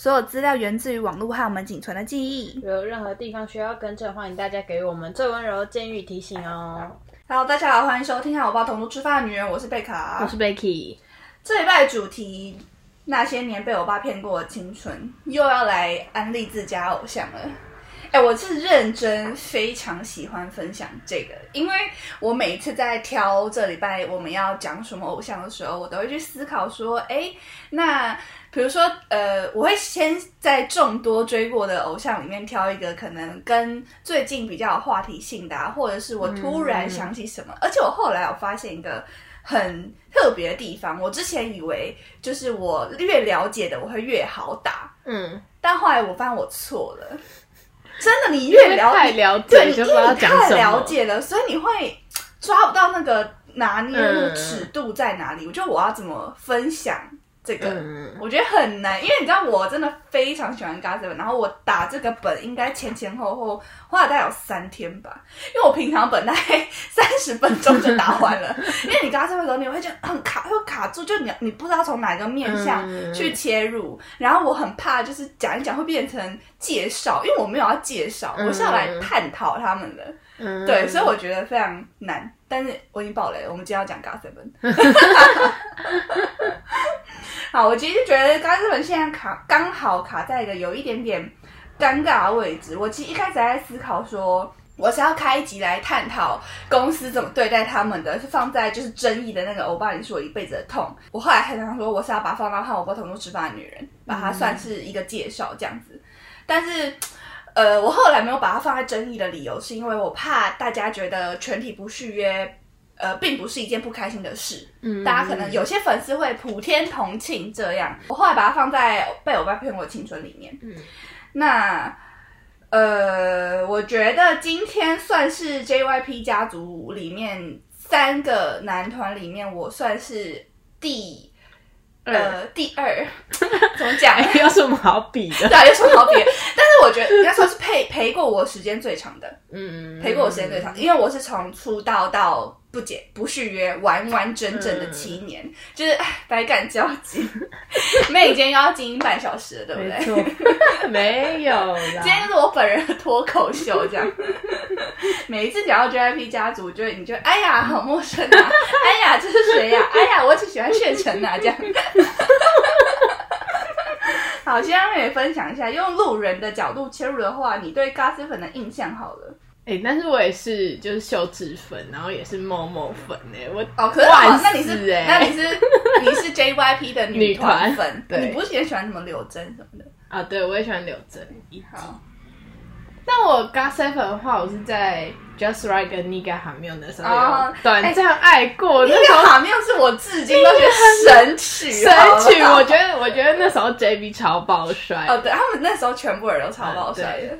所有资料源自于网络和我们仅存的记忆。有任何地方需要更正，欢迎大家给我们最温柔的建议提醒哦。Hello，大家好，欢迎收听《和我爸同桌吃饭的女人》，我是贝卡，我是 Becky。这一拜主题，那些年被我爸骗过的青春，又要来安利自家偶像了。哎，我是认真非常喜欢分享这个，因为我每一次在挑这礼拜我们要讲什么偶像的时候，我都会去思考说，哎，那比如说，呃，我会先在众多追过的偶像里面挑一个可能跟最近比较有话题性的、啊，或者是我突然想起什么，而且我后来我发现一个。很特别的地方，我之前以为就是我越了解的我会越好打，嗯，但后来我发现我错了。真的，你越了解了对，解就不知道讲太。了解了，所以你会抓不到那个拿捏那个嗯尺度在哪里。我觉得我要怎么分享这个，嗯我觉得很难，因为你知道我真的非常喜欢 Gossip，然后我打这个本应该前前后后花了大概有三天吧，因为我平常本大概 三十分钟就打完了，因为你 Gossip 的时候你会觉得很卡，会卡住，就你你不知道从哪个面向嗯去切入，然后我很怕就是讲一讲会变成介绍，因为我没有要介绍，我是要来探讨他们的。嗯。对，所以我觉得非常难，但是我已经爆雷了。我们今天要讲 Gossip。好，我其实觉得 Gossip 现在卡刚好卡在一个有一点点尴尬的位置。我其实一开始还在思考说，我是要开一集来探讨公司怎么对待他们的，是放在就是争议的那个欧巴，你是我一辈子的痛。我后来还想说，我是要把放到和我不同桌吃饭的女人，把它算是一个介绍这样子。但是呃，我后来没有把它放在争议的理由，是因为我怕大家觉得全体不续约，呃，并不是一件不开心的事。嗯大家可能有些粉丝会普天同庆这样。我后来把它放在被我爸骗过的青春里面。嗯，那呃，我觉得今天算是 JYP 家族里面三个男团里面，我算是第。呃，第二，怎么讲？有什么好比的？对啊，有什么好比的？但是我觉得应该说是陪陪过我时间最长的，嗯，陪过我时间最长，因为我是从出道到不解不续约，完完整整的七年，就是百感交集。妹，你今天又要经营半小时了，对不没对？错，没有啦。今天就是我本人的脱口秀，这样。每一次讲到 JYP 家族，就会你就会哎呀，好陌生啊！哎呀，这是谁呀、哎呀，我只喜欢炫成啊，这样。好，先让妹妹分享一下，用路人的角度切入的话，你对 Gossip 粉的印象好了。哎、但是我也是，就是秀智粉，然后也是某某粉哎、我哦，可是那你是死欸那你是 你是 JYP 的女团粉，对你不是也喜欢什么柳真什么的？啊，对我也喜欢柳真。好，但我 GOT seven 的话，我是在 Just Right 跟 Niga 还没有那时候哦有短暂爱过，那那时候个卡妙是我至今都觉得神曲，神曲，我觉得我觉得那时候 JB 超爆帅。哦，对他们那时候全部人都超爆帅的。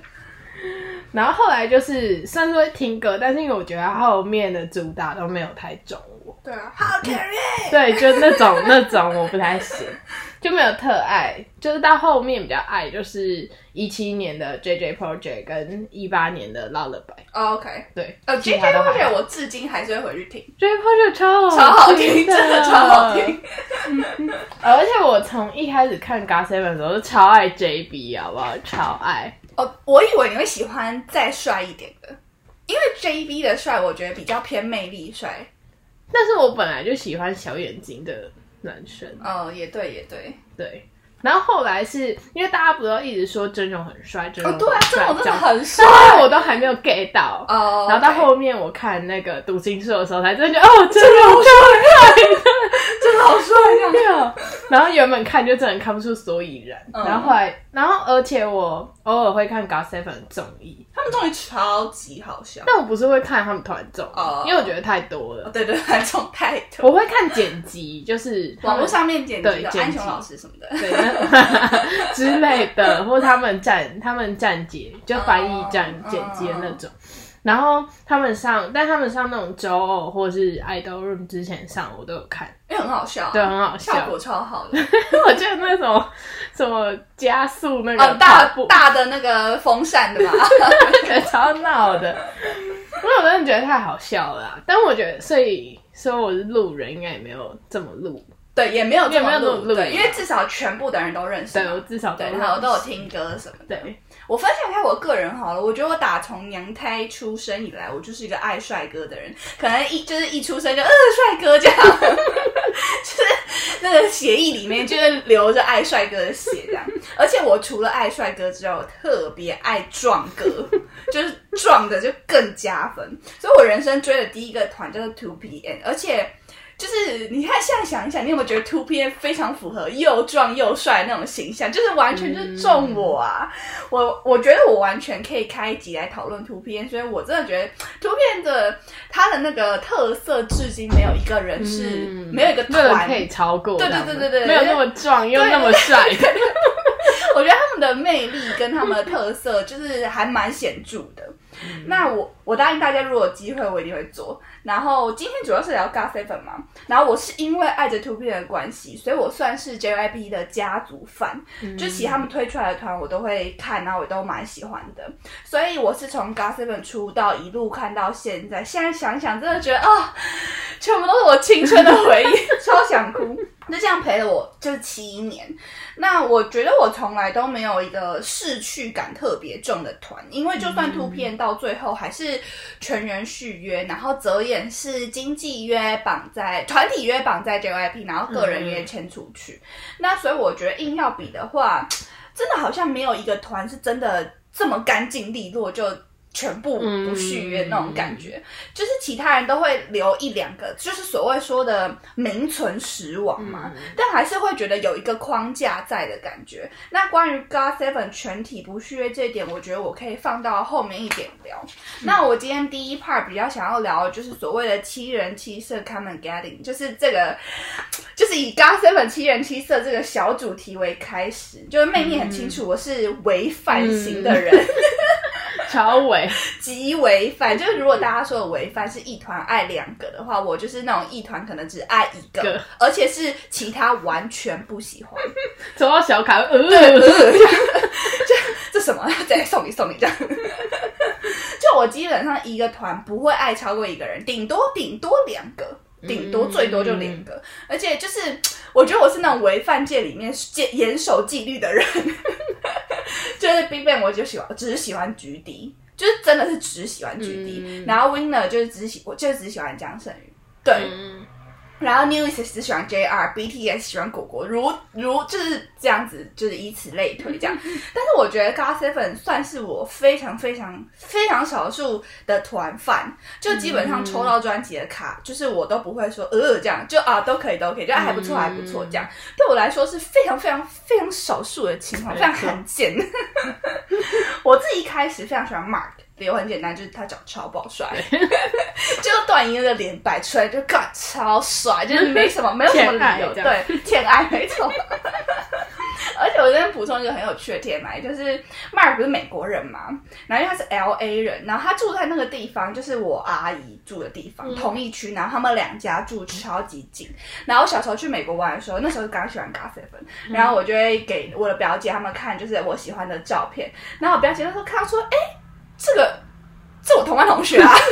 然后后来就是虽然说会听歌，但是因为我觉得后面的主打都没有太中我，对啊 can you？对，就那种那种我不太行，就没有特爱。就是到后面比较爱，就是一七年的 JJ Project 跟一八年的 Lullaby。哦 OK，对，呃其，J 他 J Project 我至今还是会回去听，JJ Project 超好超好听，真的超好听。。而且我从一开始看 God Seven 的时候就超爱 JB，好不好？超爱。哦，我以为你会喜欢再帅一点的，因为 JB 的帅我觉得比较偏魅力帅。但是我本来就喜欢小眼睛的男生。哦，也对，也对。对，然后后来是因为大家不都一直说真容很帅，真容哦，对啊，很帅这种真的很帅。我都还没有 get 到。哦，然后到后面我看那个读心术的时候，才真的觉得哦，真容好帅，真的好帅这样。对啊。然后原本看就真的看不出所以然，嗯然后后来，然后而且我偶尔会看 God Seven 的综艺，他们终于超级好笑。但我不是会看他们团综艺，哦因为我觉得太多了。对对，还种太多。我会看剪辑，就是网络上面剪辑的安雄老师什么的。对那 之类的，或他们站他们站姐就翻译站哦剪接那种。然后他们上，但他们上那种周偶或是 idol room 之前上，我都有看，因为很好笑啊，对，很好笑。效果超好的。我觉得那种什么加速那个哦，大，大的那个风扇的嘛，超闹的，因为我真的觉得太好笑了啊、但我觉得，所以说我是路人，应该也没有这么路。对，也没有这么对，因为至少全部的人都认识对，我至少对，然后我都有。听歌什么的。对，我分享一下我个人好了，我觉得我打从娘胎出生以来，我就是一个爱帅哥的人，可能一就是一出生就呃帅哥这样，就是那个血液里面就是流着爱帅哥的血这样。而且我除了爱帅哥之外，我特别爱壮哥，就是壮的就更加分。所以我人生追的第一个团叫做 Two PM，而且。就是你看，现在想一想，你有没有觉得 Two PM 非常符合又壮又帅那种形象？就是完全就是中我啊！我我觉得我完全可以开一集来讨论 Two PM，所以我真的觉得 Two PM 的它的那个特色，至今没有一个人是、嗯没有一个团可以超过对对对对对没有那么壮又那么帅的。我觉得他们的魅力跟他们的特色就是还蛮显著的。那我我答应大家，如果有机会我一定会做。然后今天主要是聊 GOT Seven 嘛，然后我是因为爱着 Two P 的关系，所以我算是 JYP 的家族范，就其他他们推出来的团我都会看，然后我都蛮喜欢的。所以我是从 GOT Seven 出道一路看到现在，现在想想真的觉得啊、全部都是我青春的回忆，超想哭。就这样陪了我就是七年，那我觉得我从来都没有一个逝去感特别重的团，因为就算 Two P 到最后还是全员续约，然后泽演是经纪约绑在团体约绑在 JYP，然后个人约签出去。那所以我觉得硬要比的话，真的好像没有一个团是真的这么干净利落就。全部不续约那种感觉，就是其他人都会留一两个，就是所谓说的名存实亡嘛，但还是会觉得有一个框架在的感觉。那关于 God Seven 全体不续约这一点，我觉得我可以放到后面一点聊。那我今天第一 part 比较想要聊的就是所谓的七人七色 Come and Getting，就是这个，就是以 God Seven 七人七色这个小主题为开始，就是妹妹很清楚，我是违反型的人。超违，极违反，就是如果大家说的违反是一团爱两个的话，我就是那种一团可能只爱一个个，而且是其他完全不喜欢。抽到小卡，呃，这什么？再送你送你这样。就我基本上一个团不会爱超过一个人，顶多顶多两个。顶多最多就两个，而且就是我觉得我是那种违犯界里面戒严守纪律的人，就是 Big Bang 我就喜欢，只是喜欢菊迪，就是真的是只喜欢菊迪，然后 Winner 就是只喜我就是只喜欢江胜宇，对，嗯然后 New East 只喜欢 JR，BTS 喜欢果果，如如就是这样子，就是以此类推这样。但是我觉得 God Seven 算是我非常非常非常少数的团饭，就基本上抽到专辑的卡，就是我都不会说呃这样，就啊都可以都可以，就还不错还不错这样。对我来说是非常非常非常少数的情况，非常罕见。我自己一开始非常喜欢 Mark。理由很简单，就是他长超爆帅，就是段音的脸摆出来就干超帅，就是没什么没有什么理由，对，天爱没错。而且我这边补充一个很有趣的天埋，就是 Mark 不是美国人嘛，然后因为他是 L A 人，然后他住在那个地方，就是我阿姨住的地方，同一区，然后他们两家住超级近。然后我小时候去美国玩的时候，那时候刚喜欢 God Seven，然后我就会给我的表姐他们看，就是我喜欢的照片，然后我表姐那时候看到说，哎、这个这我同班同学啊。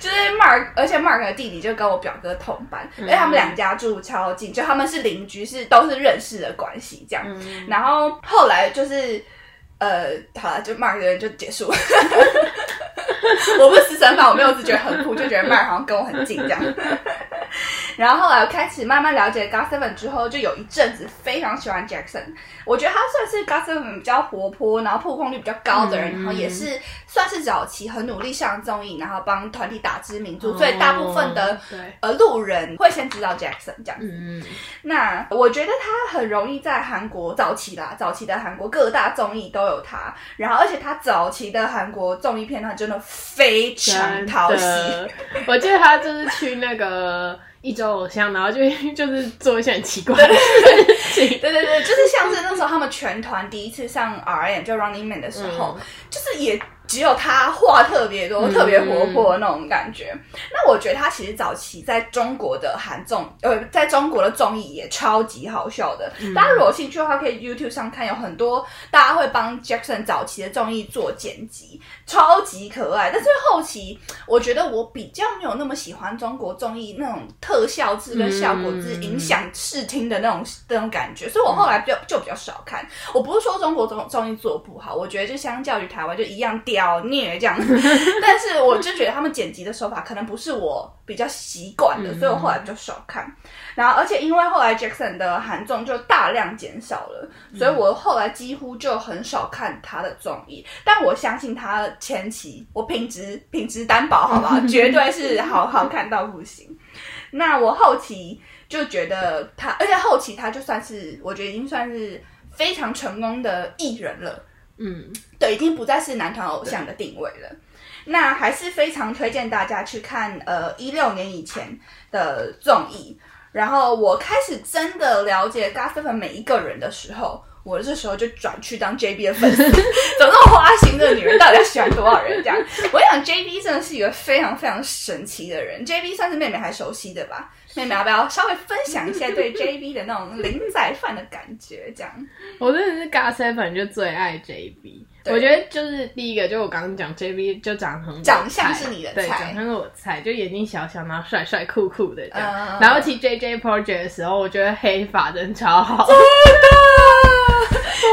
就是 Mark，而且 Mark 的弟弟就跟我表哥同班，而且他们两家住超近，就他们是邻居，是都是认识的关系这样。然后后来就是呃，好了，就 Mark 的人就结束了。我不是私生饭，我没有只觉得很酷，就觉得 Mark 好像跟我很近这样。然后后来我开始慢慢了解 God Seven 之后，就有一阵子非常喜欢 Jackson。我觉得他算是 God Seven 比较活泼，然后曝光率比较高的人，然后也是算是早期很努力上综艺，然后帮团体打知名度，所以大部分的呃路人会先知道 Jackson 这样子。嗯，那我觉得他很容易在韩国早期啦，早期的韩国各大综艺都有他，然后而且他早期的韩国综艺片段真的非常讨喜。我记得他就是去那个一周偶像，然后就 就是做一些很奇怪的事情。对对对，就是像是那时候他们全团第一次上 R N 就 Running Man 的时候，就是也只有他话特别多、特别活泼那种感觉。那我觉得他其实早期在中国的韩综，呃，在中国的综艺也超级好笑的。大家如果有兴趣的话，可以 YouTube 上看，有很多大家会帮 Jackson 早期的综艺做剪辑，超级可爱。但是后期，我觉得我比较没有那么喜欢中国综艺那种特效制跟效果制影响视听的那种那种感觉，所以我后来就就比较少看。我不是说中国综综艺做不好，我觉得就相较于台湾就一样屌虐这样子，但是我就觉得他们剪辑的手法可能不是我比较习惯的，所以我后来比较少看。然后，而且因为后来 Jackson 的韩综就大量减少了，所以我后来几乎就很少看他的综艺。但我相信他前期，我品质品质担保，好不好？绝对是好好看到不行。那我后期就觉得他，而且后期他就算是我觉得已经算是非常成功的艺人了。嗯，对，已经不再是男团偶像的定位了。那还是非常推荐大家去看呃一六年以前的综艺。然后我开始真的了解 GOT7 每一个人的时候，我这时候就转去当 JB 的粉丝。怎么那么花心的女人，到底要喜欢多少人？这样，我想 JB 真的是一个非常非常神奇的人。JB 算是妹妹还熟悉的吧？妹妹要不要稍微分享一下对 JB 的那种零仔饭的感觉？这样，我真的是咖色粉就最爱 JB。我觉得就是第一个，就我刚刚讲 JB 就长得很长相是你的对，菜长相是我菜，就眼睛小小，然后帅帅酷酷的这样。嗯然后骑 JJ Project 的时候，我觉得黑发真的超好，真的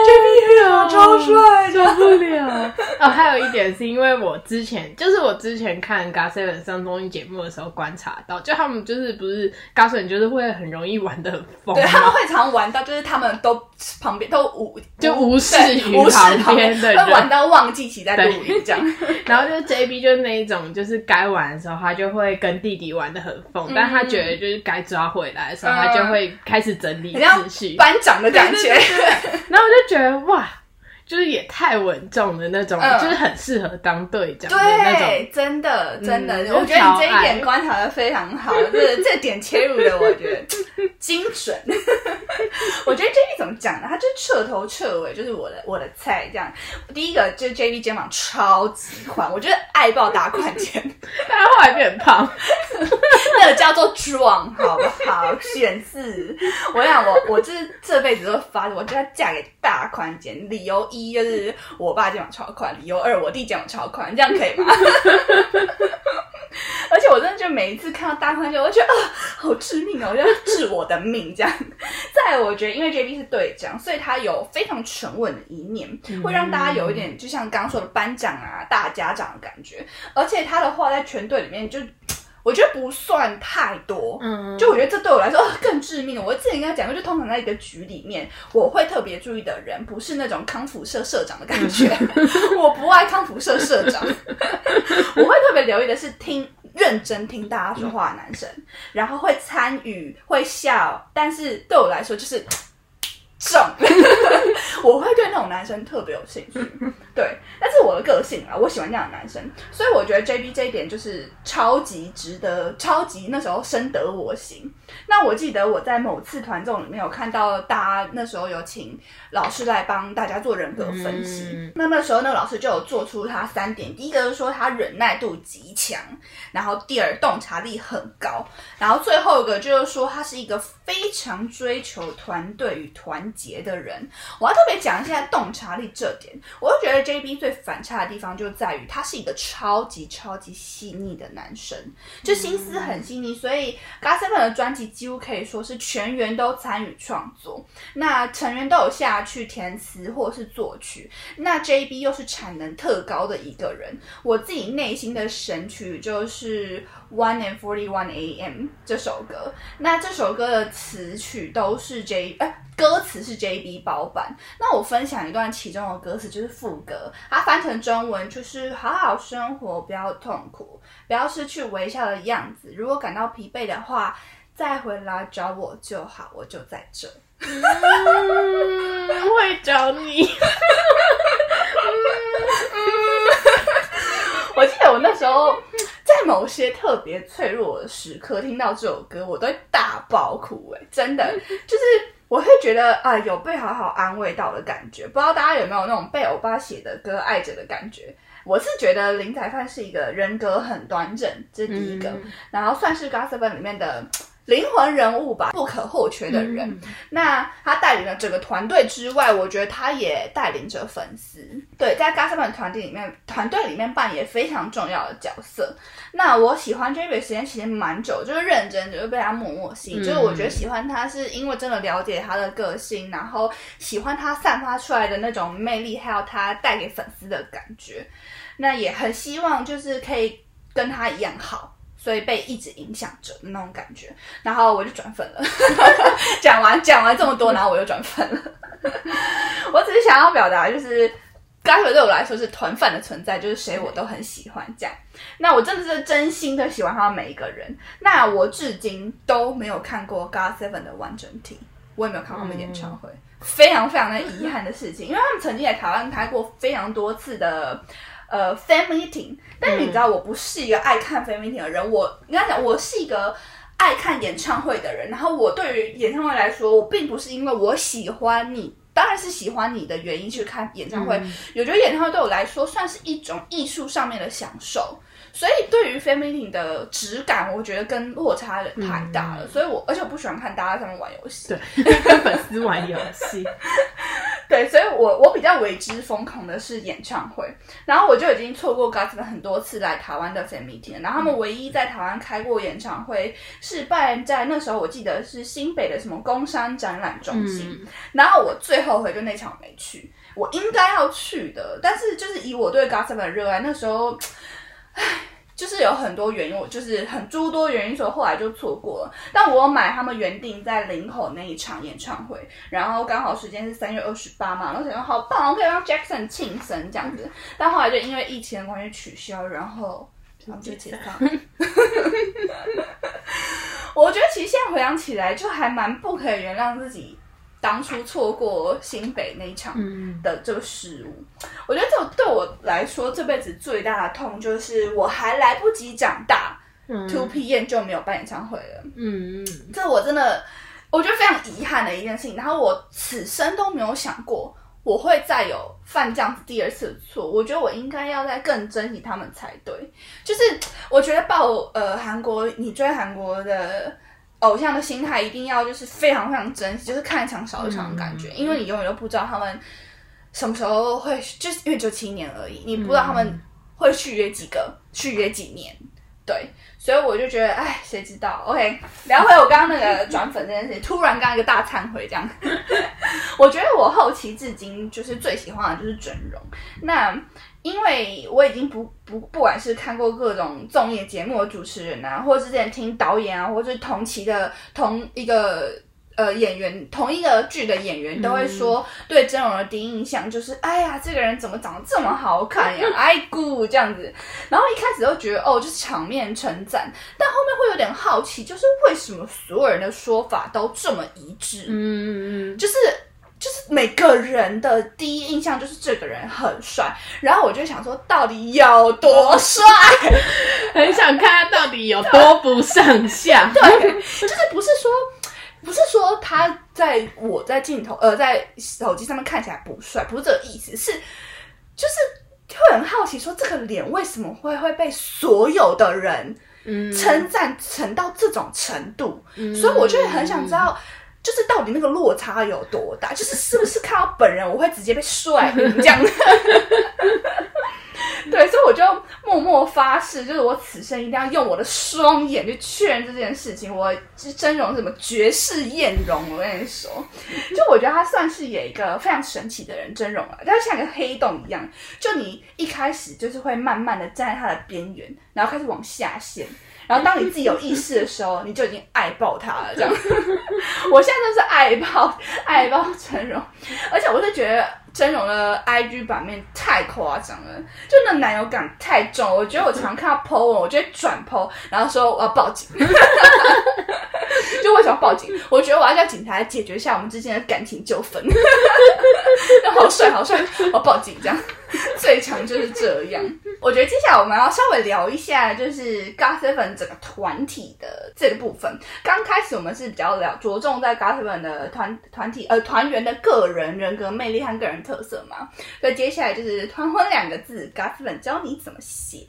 ，JB 啊，超帅，受不了。哦，还有一点是因为我之前就是我之前看 GOT7 上综艺节目的时候观察到，就他们就是不是 GOT7 就是会很容易玩的很疯对，他们？会常玩到，就是他们都旁边都无就无视于旁边的人 会玩到忘记骑在录音这样。然后就是 JB 就是那一种，就是该玩的时候他就会跟弟弟玩的很疯，但他觉得就是该抓回来的时候，嗯。他就会开始整理秩序。班长的感觉，然后我就觉得哇，就是也太稳重的那种，嗯就是很适合当队长的那种。对，真的真的，嗯我觉得你这一点观察的非常好，这这点切入的我觉得精准。我觉得 JB 怎么讲呢？他就是彻头彻尾就是我的我的菜这样。第一个就是 JB 肩膀超级宽，我觉得爱爆大宽肩，但 他后来变胖，那个叫做壮，好不好？选字，我想我我就是这辈子都发誓，我就要嫁给大宽肩。理由一就是我爸肩膀超宽，理由二我弟肩膀超宽，这样可以吗？而且我真的就每一次看到大宽肩，我就觉得啊，好致命哦，我就要治我的命这样。再来，我觉得因为 JB 是队长，所以他有非常沉稳的一面，会让大家有一点就像刚刚说的班长啊、大家长的感觉。而且他的话在全队里面就。我觉得不算太多，嗯，就我觉得这对我来说、哦、更致命。我之前跟他讲过，就通常在一个局里面，我会特别注意的人，不是那种康复社社长的感觉，我不爱康复社社长，我会特别留意的是听认真听大家说话的男生，然后会参与会笑，但是对我来说就是。重，我会对那种男生特别有兴趣，对，但是我的个性啊，我喜欢那样的男生，所以我觉得 JB 这一点就是超级值得，超级那时候深得我心。那我记得我在某次团综里面有看到大家那时候有请老师来帮大家做人格分析，嗯那那时候那个老师就有做出他三点，第一个就是说他忍耐度极强，然后第二洞察力很高，然后最后一个就是说他是一个非常追求团队与团结的人。我要特别讲一下洞察力这点，我就觉得 JB 最反差的地方就在于他是一个超级超级细腻的男生，就心思很细腻，所以 GOT7 的专辑几乎可以说是全员都参与创作，那成员都有下去填词或是作曲，那 JB 又是产能特高的一个人，我自己内心的神曲就是《One and Forty One A.M》这首歌。那这首歌的词曲都是 J，呃，歌词是 JB 包版。那我分享一段其中的歌词，就是副歌，它翻成中文就是“好好生活，不要痛苦，不要失去微笑的样子。如果感到疲惫的话，再回来找我就好，我就在这。”嗯，会找你。我记得我那时候在某些特别脆弱的时刻听到这首歌，我都会大爆哭、哎，真的，就是我会觉得啊、有被好好安慰到的感觉。不知道大家有没有那种被欧巴写的歌爱着的感觉？我是觉得林宰范是一个人格很端正，这是第一个，嗯然后算是 Gossip 里面的灵魂人物吧，不可或缺的人。嗯那他带领了整个团队之外，我觉得他也带领着粉丝。对，在 Gossip 团队里面，团队里面扮演非常重要的角色。那我喜欢 J B 时间其实蛮久，就是认真，就是被他默默吸引。嗯就是我觉得喜欢他是因为真的了解他的个性，然后喜欢他散发出来的那种魅力，还有他带给粉丝的感觉。那也很希望就是可以跟他一样好。所以被一直影响着的那种感觉，然后我就转粉了。讲完讲完这么多，然后我又转粉了。我只是想要表达，就是高雪对我来说是团饭的存在，就是谁我都很喜欢这样。那我真的是真心的喜欢他们每一个人。那我至今都没有看过 God Seven 的完整体，我也没有看过他们演唱会，非常非常的遗憾的事情，因为他们曾经在台湾开过非常多次的。呃，fan meeting，但是你知道我不是一个爱看 fan meeting 的人，我应该讲我是一个爱看演唱会的人。然后我对于演唱会来说，我并不是因为我喜欢你，当然是喜欢你的原因去看演唱会。我觉得演唱会对我来说算是一种艺术上面的享受。所以对于 fan meeting 的质感，我觉得跟落差太大了。所以我而且我不喜欢看大家在上面玩游戏。对，跟粉丝玩游戏，对，所以我我比较为之疯狂的是演唱会，然后我就已经错过 Gossip 很多次来台湾的 fan meeting，了然后他们唯一在台湾开过演唱会是办在那时候我记得是新北的什么工商展览中心，嗯然后我最后悔就那场没去，我应该要去的，但是就是以我对 Gossip 的热爱，那时候，唉。就是有很多原因，我就是很诸多原因，所以后来就错过了。但我有买他们原定在林口那一场演唱会，然后刚好时间是三月二十八嘛，然后想说好棒，我可以让 Jackson 庆生这样子。但后来就因为疫情的关系取消，然后就解放。我觉得其实现在回想起来，就还蛮不可以原谅自己当初错过新北那一场嗯的这个失误。我觉得这对我来说，这辈子最大的痛就是我还来不及长大、嗯 t o PM 就没有办演唱会了。嗯嗯这我真的我觉得非常遗憾的一件事情。然后我此生都没有想过我会再有犯这样子第二次的错。我觉得我应该要再更珍惜他们才对。就是我觉得报呃韩国，你追韩国的。偶像的心态一定要就是非常非常珍惜，就是看一场少一场的感觉，因为你永远都不知道他们什么时候会，就是因为就七年而已，你不知道他们会续约几个，续约几年，对，所以我就觉得，哎，谁知道？OK，聊回我刚刚那个转粉这件事情，突然刚刚一个大忏悔这样。我觉得我后期至今就是最喜欢的就是整容。那因为我已经不不不管是看过各种综艺节目的主持人啊，或者之前听导演啊，或者是同期的同一个。呃，演员同一个剧的演员都会说，对真容的第一印象就是，哎呀，这个人怎么长得这么好看呀？哎姑这样子。然后一开始都觉得，哦，就是场面称赞，但后面会有点好奇，就是为什么所有人的说法都这么一致？嗯嗯就是就是每个人的第一印象就是这个人很帅，然后我就想说，到底有多帅？很想看他到底有多不上相。对，就是不是说。不是说他在我在镜头呃在手机上面看起来不帅，不是这个意思，是就是会很好奇说这个脸为什么会会被所有的人嗯称赞成到这种程度，嗯所以我就会很想知道。就是到底那个落差有多大？就是是不是看到本人我会直接被帅晕这样？对，所以我就默默发誓，就是我此生一定要用我的双眼去确认这件事情。我是真容什么绝世艳容，我跟你说，就我觉得他算是有一个非常神奇的人，真容啊，他像一个黑洞一样，就你一开始就是会慢慢的站在他的边缘，然后开始往下陷。然后当你自己有意识的时候，你就已经爱爆他了。这样，我现在就是爱爆爱爆真容，而且我是觉得真容的 IG 版面太夸张了，就那男友感太重。我觉得我常看到 po 文，我就会转 po，然后说我要报警。就为什么要报警？我觉得我要叫警察来解决一下我们之间的感情纠纷。好帅，好帅，我要报警这样。最强就是这样。我觉得接下来我们要稍微聊一下，就是 Seven 整个团体的这个部分。刚开始我们是比较聊着重在 Seven 的团团体呃团员的个人人格魅力和个人特色嘛。所以接下来就是团婚两个字 Seven 教你怎么写。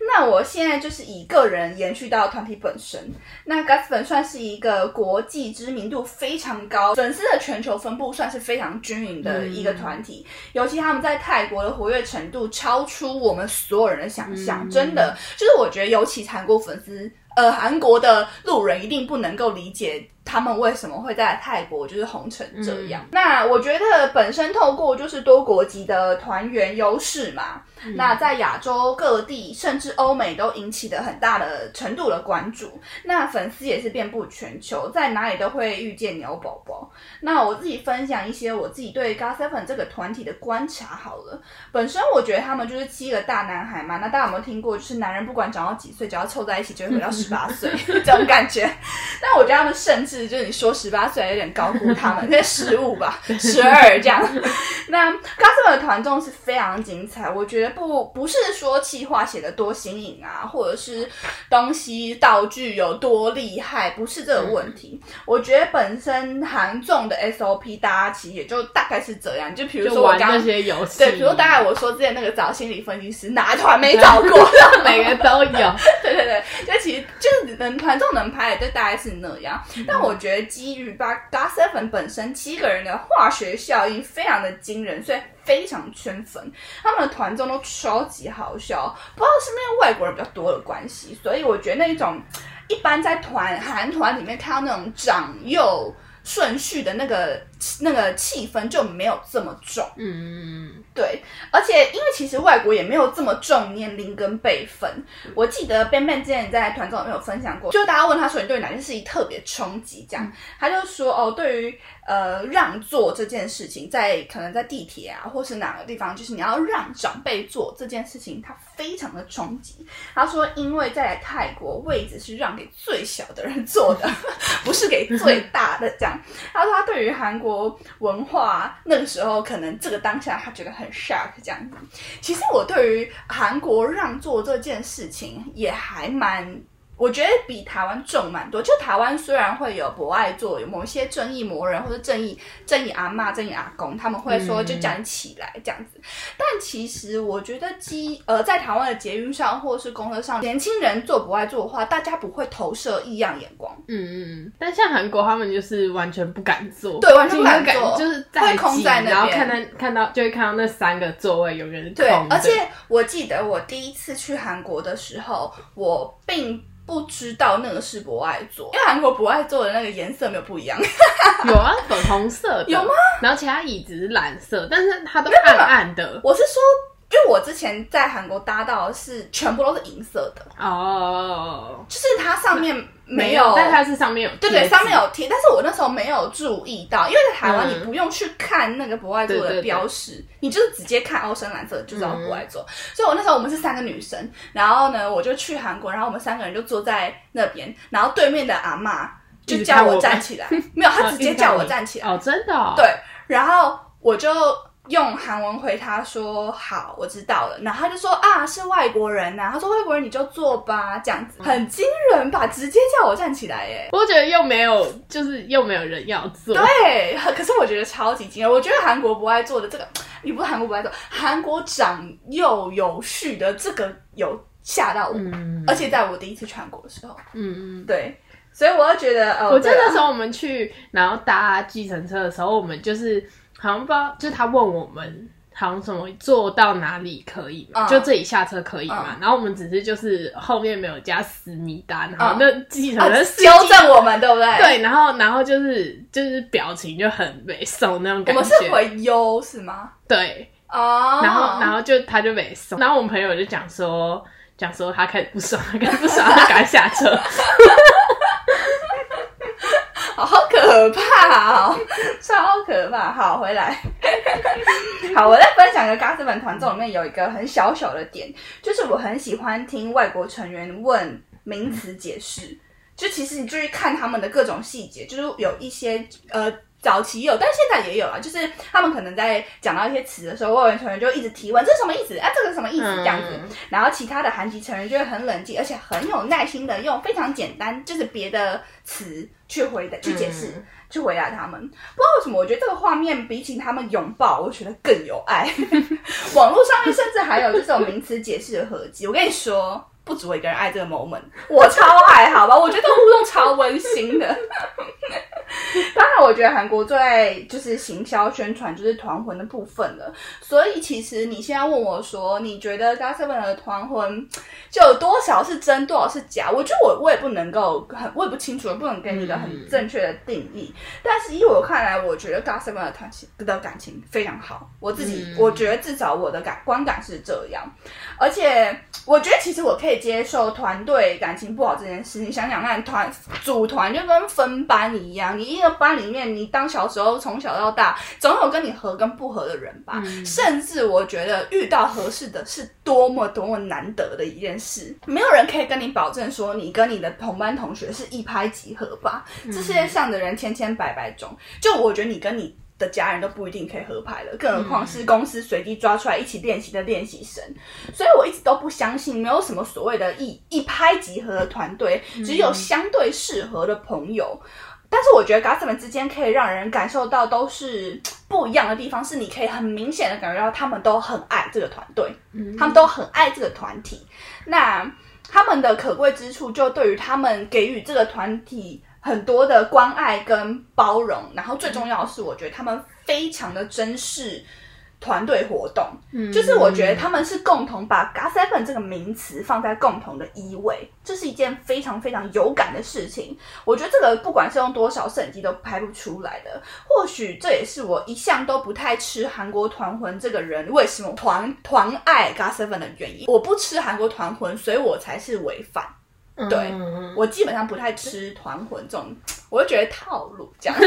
那我现在就是以个人延续到团体本身。那 Seven 算是一个国际知名度非常高、粉丝的全球分布算是非常均匀的一个团体，尤其他们在泰国的活跃程度超出我们所有人的想象，真的就是我觉得，尤其韩国粉丝，呃，韩国的路人一定不能够理解。他们为什么会在泰国就是红成这样？那我觉得本身透过就是多国籍的团员优势嘛，那在亚洲各地甚至欧美都引起了很大的程度的关注。那粉丝也是遍布全球，在哪里都会遇见牛宝宝。那我自己分享一些我自己对 GOT7 这个团体的观察好了。本身我觉得他们就是七个大男孩嘛。那大家有没有听过，就是男人不管长到几岁，只要凑在一起就会回到十八岁 这种感觉？但我觉得他们甚至。是，就是你说十八岁有点高估他们，那十五吧，十二这样。那 o s 的团综是非常精彩，我觉得不不是说气话写的多新颖啊，或者是东西道具有多厉害，不是这个问题。我觉得本身韩综的 SOP 大家其实也就大概是这样，就比如说我刚那些游戏，对，比如大概我说之前那个找心理分析师，哪团没找过？每个都有。对对对，就其实就是能团综能拍的，就大概是那样。但我觉得基于把 GOT Seven 本身七个人的化学效应非常的惊人，所以非常圈粉。他们的团综都超级好笑，不知道是因为外国人比较多的关系，所以我觉得那种一般在团韩团里面看到那种长幼顺序的那个。那个气氛就没有这么重，嗯对，而且因为其实外国也没有这么重年龄跟辈分。我记得 Ben Ben 之前在团综里面有分享过，就大家问他说你对哪件事情特别冲击，这样他就说哦，对于呃让座这件事情，在可能在地铁啊或是哪个地方，就是你要让长辈坐这件事情，他非常的冲击。他说因为在泰国位置是让给最小的人坐的，不是给最大的这样。他说他对于韩国。文化那个时候，可能这个当下他觉得很 shock 这样子。其实我对于韩国让座这件事情也还蛮。我觉得比台湾重蛮多。就台湾虽然会有博爱座，有某些正义魔人或者正义正义阿妈、正义阿公，他们会说就讲起来这样子。但其实我觉得，基呃在台湾的捷运上或者是公车上，年轻人做博爱座的话，大家不会投射异样眼光。嗯嗯嗯。但像韩国，他们就是完全不敢坐，对，完全不敢坐，就是会空在那边，然后看到看到就会看到那三个座位有人对。而且我记得我第一次去韩国的时候，我并。不知道那个是博爱座，因为韩国博爱座的那个颜色没有不一样。有啊，粉红色有吗？然后其他椅子是蓝色，但是它都暗暗的。我是说。因为我之前在韩国搭到是全部都是银色的哦，就是它上面没有，但它是上面有对对，上面有贴，但是我那时候没有注意到，因为在台湾你不用去看那个博爱座的标识，你就是直接看欧深蓝色就知道博爱座。所以我那时候我们是三个女生，然后呢我就去韩国，然后我们三个人就坐在那边，然后对面的阿妈就叫我站起来，没有，他直接叫我站起来。哦，真的对，然后我就。用韩文回他说好，我知道了。然后他就说啊，是外国人呐。他说外国人你就坐吧，这样子很惊人吧？直接叫我站起来耶！我觉得又没有，就是又没有人要坐。对，可是我觉得超级惊人。我觉得韩国不爱做的这个，你不是韩国不爱做，韩国长幼有序的这个有吓到我。嗯而且在我第一次去韩国的时候，嗯嗯，对，所以我就觉得，我记得那时候我们去，然后搭计程车的时候，我们就是。好像不知道，就是他问我们，好像什么坐到哪里可以嘛？就这里下车可以嘛？然后我们只是就是后面没有加思密达，然后那计程车纠正我们，对不对？对，然后然后就是就是表情就很没送那种感觉。我们是回优是吗？对，哦，然后然后就他就没送，然后我们朋友就讲说讲说他开始不爽，开始不爽，他赶快下车。好可怕哦，超可怕！好，回来。好，我再分享一个《嘎斯本团综》里面有一个很小小的点，就是我很喜欢听外国成员问名词解释。就其实你注意看他们的各种细节，就是有一些呃。早期有，但是现在也有啊。就是他们可能在讲到一些词的时候，外文成员就一直提问：“这是什么意思？啊，这个什么意思？”这样子。然后其他的韩籍成员就会很冷静，而且很有耐心的用非常简单，就是别的词去回答、去解释、去回答他们。不知道为什么，我觉得这个画面比起他们拥抱，我觉得更有爱。网络上面甚至还有这种名词解释的合集。我跟你说。不止我一个人爱这个 moment，我超爱，好吧？我觉得互动超温馨的。当然，我觉得韩国最爱就是行销宣传，就是团魂的部分了。所以，其实你现在问我说，你觉得 GOT7 的团魂就有多少是真，多少是假？我觉得我我也不能够很，我也不清楚，不能给你一个很正确的定义。但是，依我看来，我觉得 GOT7 的团情的感情非常好。我自己，我觉得至少我的感观感是这样。而且，我觉得其实我可以。接受团队感情不好这件事，你想想看，团组团就跟分班一样，你一个班里面，你当小时候从小到大，总有跟你合跟不合的人吧。甚至我觉得遇到合适的是多么多么难得的一件事，没有人可以跟你保证说你跟你的同班同学是一拍即合吧。这世界上的人千千百百种，就我觉得你跟你。的家人都不一定可以合拍了，更何况是公司随机抓出来一起练习的练习生。所以我一直都不相信，没有什么所谓的一一拍即合的团队，只有相对适合的朋友。但是我觉得 g a s 们之间可以让人感受到都是不一样的地方，是你可以很明显的感觉到他们都很爱这个团队，他们都很爱这个团体。那他们的可贵之处，就对于他们给予这个团体。很多的关爱跟包容，然后最重要的是，我觉得他们非常的珍视团队活动，嗯，就是我觉得他们是共同把 “GOT7” 这个名词放在共同的一位，这是一件非常非常有感的事情。我觉得这个不管是用多少摄影机都拍不出来的。或许这也是我一向都不太吃韩国团魂这个人为什么团团爱 “GOT7” 的原因。我不吃韩国团魂，所以我才是违反。对，我基本上不太吃团魂这种，我就觉得套路这样。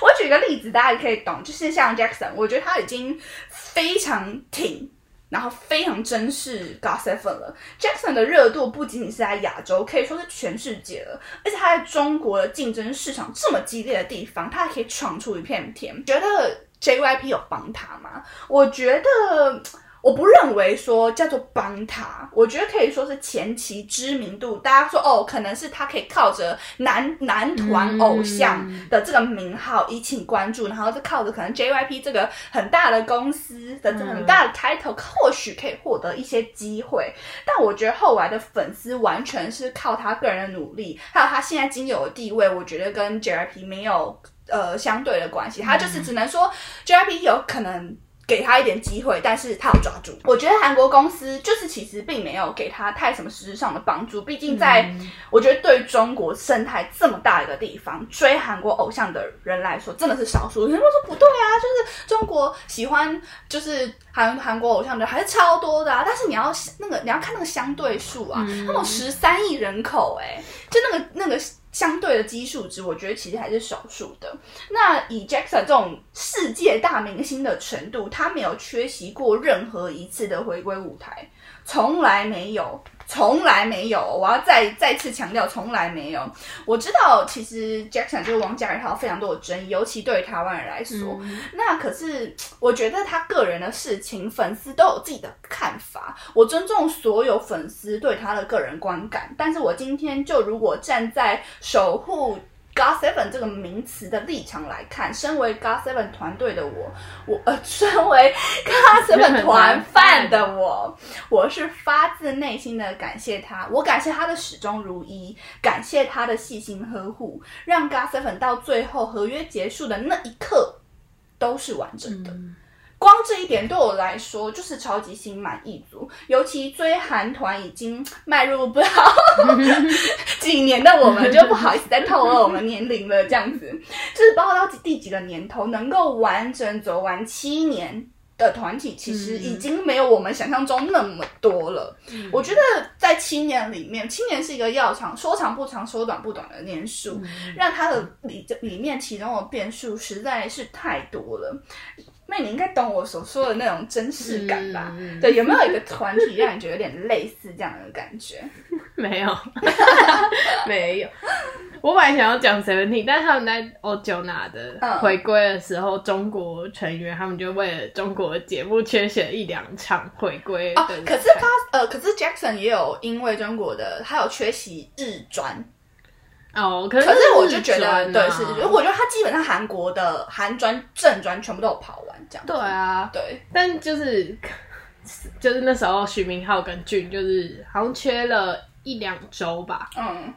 我举个例子，大家可以懂，就是像 Jackson，我觉得他已经非常挺，然后非常珍视 Gossip 了。Jackson 的热度不仅仅是在亚洲，可以说是全世界了。而且他在中国的竞争市场这么激烈的地方，他还可以闯出一片天。觉得 JYP 有帮他吗？我觉得。我不认为说叫做帮他，我觉得可以说是前期知名度。大家说哦，可能是他可以靠着男男团偶像的这个名号引起关注，然后是靠着可能 JYP 这个很大的公司的这很大的 title，或许可以获得一些机会。但我觉得后来的粉丝完全是靠他个人的努力，还有他现在仅有的地位，我觉得跟 JYP 没有呃相对的关系。他就是只能说 JYP 有可能。给他一点机会，但是他有抓住。我觉得韩国公司就是其实并没有给他太什么实质上的帮助。毕竟在我觉得对中国生态这么大一个地方，追韩国偶像的人来说真的是少数。有人说不对啊，就是中国喜欢就是韩韩国偶像的还是超多的啊。但是你要那个你要看那个相对数啊，那种十三亿人口，哎，就那个那个。相对的基数值，我觉得其实还是少数的。那以 Jackson 这种世界大明星的程度，他没有缺席过任何一次的回归舞台，从来没有。从来没有，我要再再次强调，从来没有。我知道，其实 Jackson 就是王嘉尔，他有非常多的争议，尤其对于台湾人来说。那可是，我觉得他个人的事情，粉丝都有自己的看法。我尊重所有粉丝对他的个人观感，但是我今天就如果站在守护。GOT7 这个名词的立场来看，身为 God Seven 团队的我，我呃，身为 God Seven 团饭的我，我是发自内心的感谢他，我感谢他的始终如一，感谢他的细心呵护，让 God Seven 到最后合约结束的那一刻都是完整的。光这一点对我来说就是超级心满意足，尤其追韩团已经迈入不知道 几年的我们，就不好意思再透露我们年龄了。这样子，就是包括到第几个年头能够完整走完七年的团体，其实已经没有我们想象中那么多了。我觉得在七年里面，七年是一个要长说长不长，说短不短的年数，让它的里里面其中的变数实在是太多了。那你应该懂我所说的那种真实感吧？对，有没有一个团体让你觉得有点类似这样的感觉？没有，没有。我本来想要讲 Seventeen，但是他们在 O 九拿的回归的时候，中国成员他们就为了中国的节目缺席了一两场回归。哦，可是他呃，可是 Jackson 也有因为中国的，他有缺席日专。哦，可是我就觉得对是，我觉得他基本上韩国的韩专正专全部都有跑完这样。对啊，对，但就是就是那时候许明浩跟俊就是好像缺了一两周吧。嗯。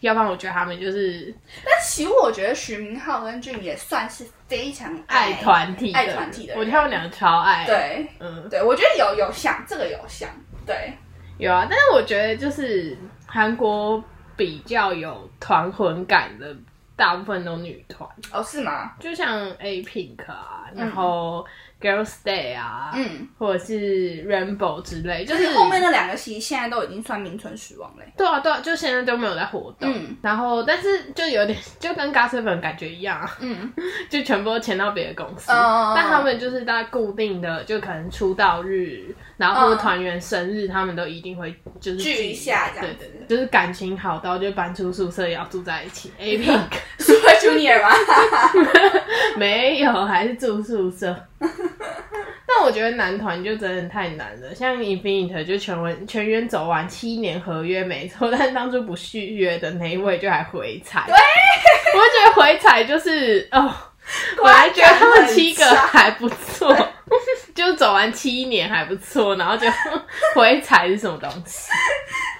要不然我觉得他们就是，但其实我觉得徐明浩跟俊也算是非常爱团体、爱团体的。我觉得他们两个超爱。对，嗯，对，我觉得有有像这个有像，对，有啊。但是我觉得就是韩国比较有团魂感的，大部分都女团。哦，是吗？就像 A Pink 啊，然后。Girls Day 啊，嗯，或者是 Rainbow 之类，就是后面那两个其实现在都已经算名存实亡嘞。对啊，对啊，就现在都没有在活动。嗯，然后但是就有点就跟 Gossip 感觉一样啊，嗯，就全部都签到别的公司，但他们就是在固定的，就可能出道日，然后或者团员生日，他们都一定会就是聚一下，这样对对，就是感情好到就搬出宿舍也要住在一起。A Pink Super Junior 吗？没有，还是住宿舍。但我觉得男团就真的太难了，像 Infinite 就全文全员走完七年合约没错，但当初不续约的那一位就还回踩。对，我觉得回踩就是哦，我还觉得他们七个还不错，就走完七年还不错，然后就回踩是什么东西？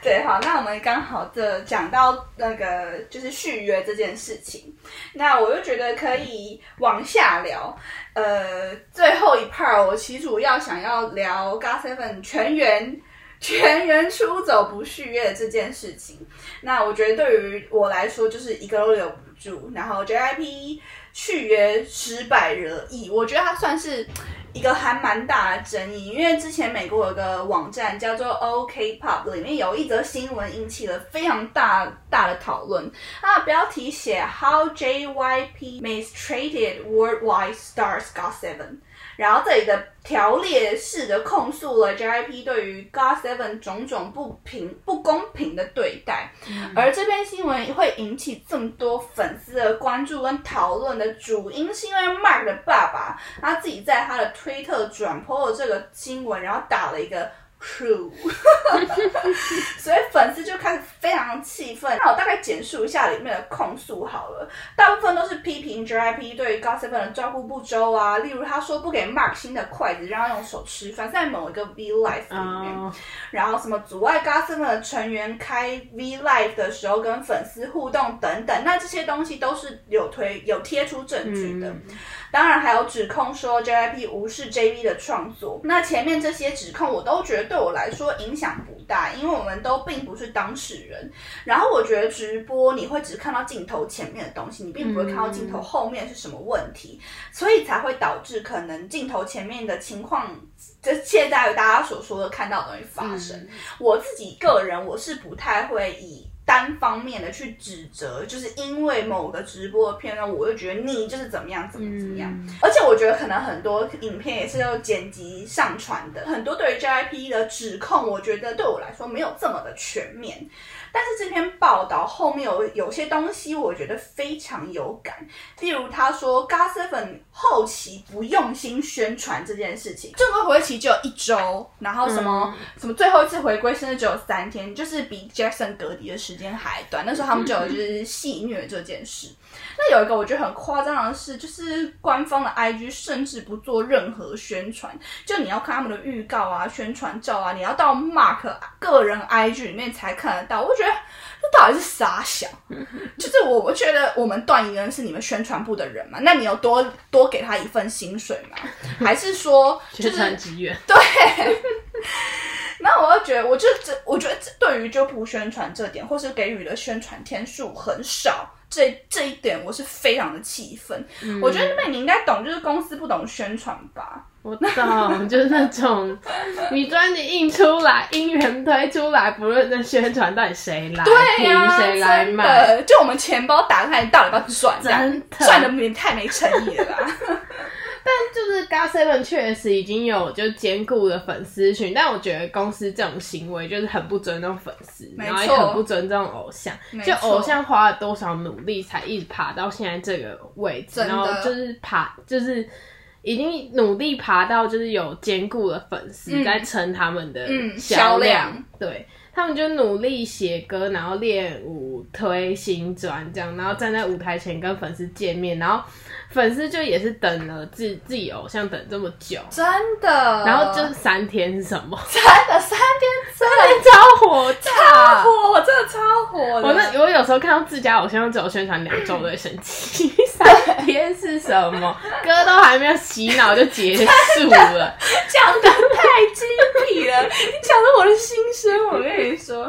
对，好，那我们刚好这讲到那个就是续约这件事情，那我就觉得可以往下聊。呃，最后一 part 我其实主要想要聊 GOT7 全员全员出走不续约的这件事情。那我觉得对于我来说，就是一个都留不住，然后 JIP 续约失败惹意，我觉得它算是。一个还蛮大的争议，因为之前美国有个网站叫做 OK Pop，里面有一则新闻引起了非常大大的讨论。它的标题写 How JYP mistreated worldwide stars got seven。然后这里的条列式的控诉了 JYP 对于 GOT7 种种不平不公平的对待，而这篇新闻会引起这么多粉丝的关注跟讨论的主因，是因为 Mark 的爸爸他自己在他的推特转播了这个新闻，然后打了一个。True，所以粉丝就开始非常气愤。那我大概简述一下里面的控诉好了，大部分都是批评 JYP 对于 GOT7 的照顾不周啊，例如他说不给 Mark 新的筷子，让他用手吃饭，在某一个 V Live 里面，然后什么阻碍 GOT7 的成员开 V Live 的时候跟粉丝互动等等，那这些东西都是有推有贴出证据的。当然还有指控说 JYP 无视 JV 的创作，那前面这些指控我都觉得对我来说影响不大，因为我们都并不是当事人。然后我觉得直播你会只看到镜头前面的东西，你并不会看到镜头后面是什么问题，所以才会导致可能镜头前面的情况，这现在大家所说的看到的东西发生。我自己个人我是不太会以。单方面的去指责，就是因为某个直播的片段，我就觉得你就是怎么样，怎么怎么样。而且我觉得可能很多影片也是要剪辑上传的，很多对于 JIP 的指控，我觉得对我来说没有这么的全面。但是这篇报道后面有有些东西，我觉得非常有感。例如他说，GOT7 后期不用心宣传这件事情，正规回归期只有一周，然后什么什么最后一次回归甚至只有三天，就是比 Jackson 隔离的时间还短。那时候他们就有就是戏虐这件事。那有一个我觉得很夸张的是，就是官方的 IG 甚至不做任何宣传，就你要看他们的预告啊、宣传照啊，你要到 Mark 个人 IG 里面才看得到。我觉得这到底是傻想？就是我我觉得我们段怡人是你们宣传部的人嘛，那你有多多给他一份薪水吗？还是说宣传资源？对。那我就觉得，我就这，我觉得这对于就不宣传这点，或是给予的宣传天数很少。这这一点我是非常的气愤。我觉得妹你应该懂，就是公司不懂宣传吧。我懂，就是那种 你专辑印出来，音源推出来，不论那宣传到底谁来，凭谁来买？就我们钱包打开，你到底要不要赚？真的赚的也太没诚意了。但 就是 Seven 确实已经有就兼顾了粉丝群，但我觉得公司这种行为就是很不尊重粉丝，然后也很不尊重偶像。就偶像花了多少努力才一直爬到现在这个位置，然后就是爬，就是已经努力爬到就是有兼顾的粉丝在撑他们的销量，对。他们就努力写歌，然后练舞、推新专，这样，然后站在舞台前跟粉丝见面，然后粉丝就也是等了自自己偶像等这么久，真的。然后就三天是什么？真的三天，三天超火，超火，真的超火。我那我有时候看到自家偶像只有宣传两周都会生气，三天是什么？歌都还没有洗脑就结束了，讲的太精辟了，你讲的我的心声，我跟你。说，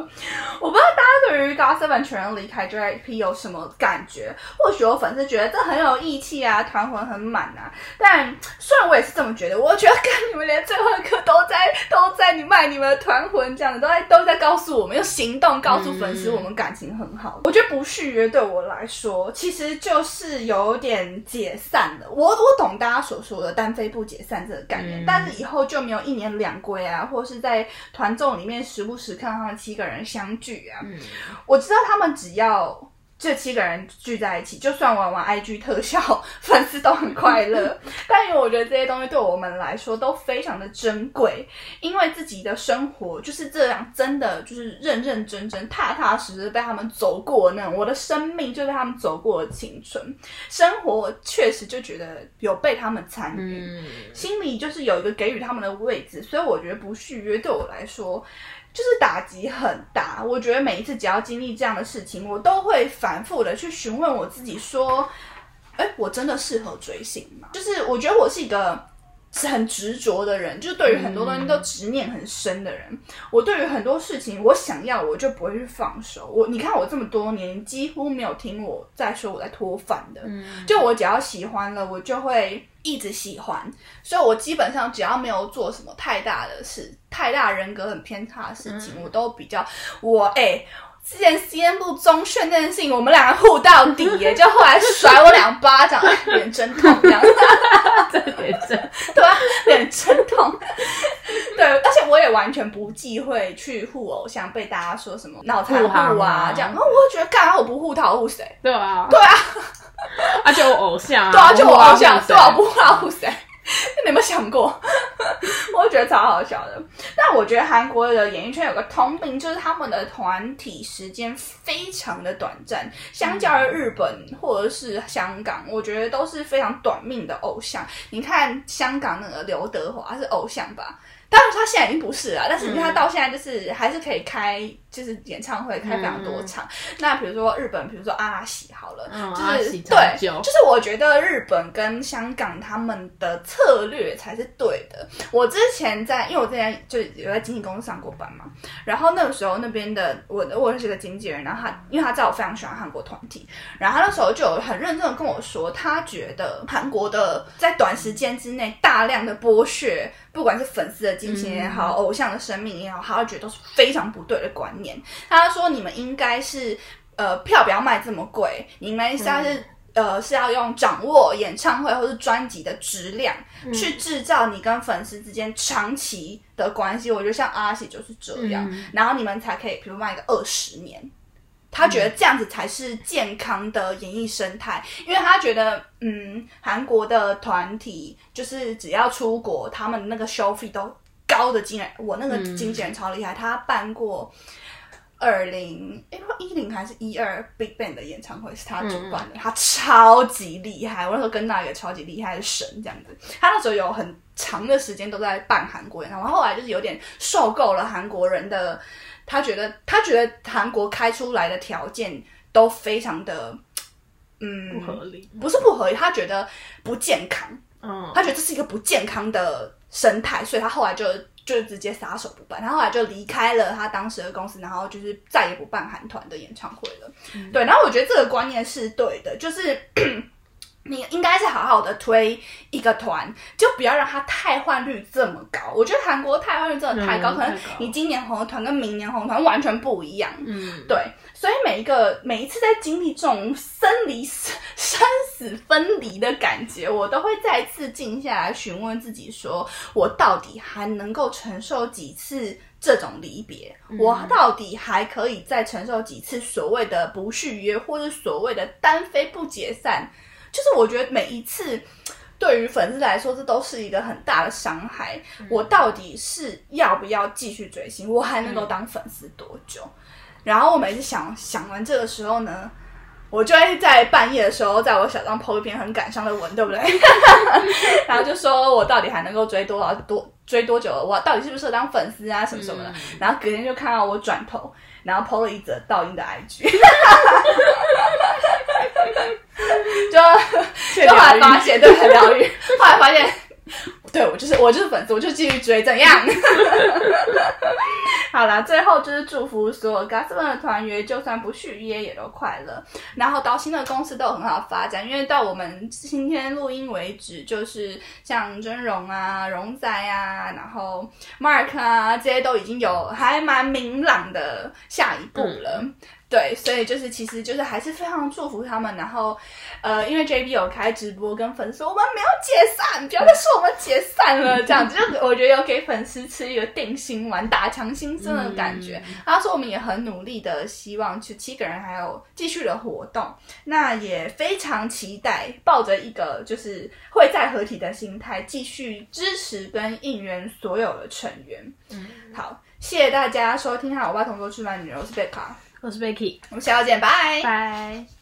我不知道大家对于 GOT7 全员离开 JYP 有什么感觉？或许有粉丝觉得这很有义气啊，团魂很满啊。但虽然我也是这么觉得，我觉得跟你们连最后一刻都在都在你卖你们的团魂这样子，都在都在告诉我们用行动告诉粉丝我们感情很好。我觉得不续约对我来说，其实就是有点解散了。我我懂大家所说的单飞不解散这个概念，但是以后就没有一年两归啊，或是在团综里面时不时看到他们。七个人相聚啊！我知道他们只要。这七个人聚在一起，就算玩玩 IG 特效，粉丝都很快乐。但因为我觉得这些东西对我们来说都非常的珍贵，因为自己的生活就是这样，真的就是认认真真、踏踏实实被他们走过那种。我的生命就被他们走过的青春生活，确实就觉得有被他们参与，心里就是有一个给予他们的位置。所以我觉得不续约对我来说。就是打击很大，我觉得每一次只要经历这样的事情，我都会反复的去询问我自己，说，哎，我真的适合追星吗？就是我觉得我是一个是很执着的人，就是对于很多东西都执念很深的人。我对于很多事情，我想要我就不会去放手。我你看我这么多年，几乎没有听我在说我在脱饭的，就我只要喜欢了，我就会。一直喜欢，所以我基本上只要没有做什么太大的事、太大人格很偏差的事情，我都比较我哎。之前 C N 部中训那件事情，我们两个互到底耶，就后来甩我两巴掌，脸真痛，这样，脸 真对啊，脸真痛。对，而且我也完全不忌讳去护偶像，被大家说什么脑残护啊这样，然后我会觉得干嘛我不护他护谁？对啊，对啊。啊，就我偶像，对啊，就我偶像，对啊，不护他护谁？你有没有想过？我觉得超好笑的。但我觉得韩国的演艺圈有个通病，就是他们的团体时间非常的短暂，相较于日本或者是香港，我觉得都是非常短命的偶像。你看香港那个刘德华是偶像吧？当然他现在已经不是了，但是他到现在就是还是可以开。就是演唱会开非常多场，那比如说日本，比如说阿拉西好了，就是对，就是我觉得日本跟香港他们的策略才是对的。我之前在，因为我之前就有在经纪公司上过班嘛，然后那个时候那边的我我是个经纪人，然后他因为他知道我非常喜欢韩国团体，然后他那时候就有很认真的跟我说，他觉得韩国的在短时间之内大量的剥削，不管是粉丝的金钱也好，偶像的生命也好，他觉得都是非常不对的观念。年，他说你们应该是呃票不要卖这么贵，你们是要是呃是要用掌握演唱会或是专辑的质量去制造你跟粉丝之间长期的关系。我觉得像阿喜就是这样，然后你们才可以比如卖个二十年。他觉得这样子才是健康的演艺生态，因为他觉得嗯韩国的团体就是只要出国，他们那个收费都高的惊人。我那个经纪人超厉害，他办过。二零哎，一零还是一二 Big Bang 的演唱会是他主办的，他超级厉害。我那时候跟那个超级厉害的神这样子，他那时候有很长的时间都在办韩国演唱会，后来就是有点受够了韩国人的，他觉得他觉得韩国开出来的条件都非常的嗯不合理，不是不合理，他觉得不健康，嗯，他觉得这是一个不健康的生态，所以他后来就。就直接撒手不办，他后来就离开了他当时的公司，然后就是再也不办韩团的演唱会了。对，然后我觉得这个观念是对的，就是 你应该是好好的推一个团，就不要让它汰换率这么高。我觉得韩国汰换率真的太高，可能你今年红的团跟明年红团完全不一样。嗯，对，所以每一个每一次在经历这种生离生死分离的感觉，我都会再次静下来询问自己：说我到底还能够承受几次这种离别？我到底还可以再承受几次所谓的不续约，或者所谓的单飞不解散？就是我觉得每一次对于粉丝来说，这都是一个很大的伤害。我到底是要不要继续追星？我还能够当粉丝多久？然后我每次想想完这个时候呢，我就会在半夜的时候，在我小张 po 一篇很感伤的文，对不对？然后就说我到底还能够追多少多追多久？我到底是不是当粉丝啊？什么什么的？然后隔天就看到我转头，然后 po 了一则倒映的 IG。就就后来发现，对，很疗愈。后来发现，对我就是我就是粉丝，我就继续追，怎样？好啦，最后就是祝福所有 GOT7 的团员，就算不续约也都快乐。然后到新的公司都有很好的发展，因为到我们今天录音为止，就是像真荣啊、荣仔啊，然后 Mark 啊这些都已经有还蛮明朗的下一步了。对，所以就是其实就是还是非常祝福他们。然后，呃，因为 JB 有开直播跟粉丝说，我们没有解散，不要再说我们解散了，这样子就我觉得有给粉丝吃一个定心丸、打强心针的感觉。他说我们也很努力的，希望去七个人还有继续的活动，那也非常期待，抱着一个就是会再合体的心态，继续支持跟应援所有的成员。嗯，好，谢谢大家收听，和我爸同桌吃饭女人，我是贝卡。我是 Becky，我们下次见，拜拜。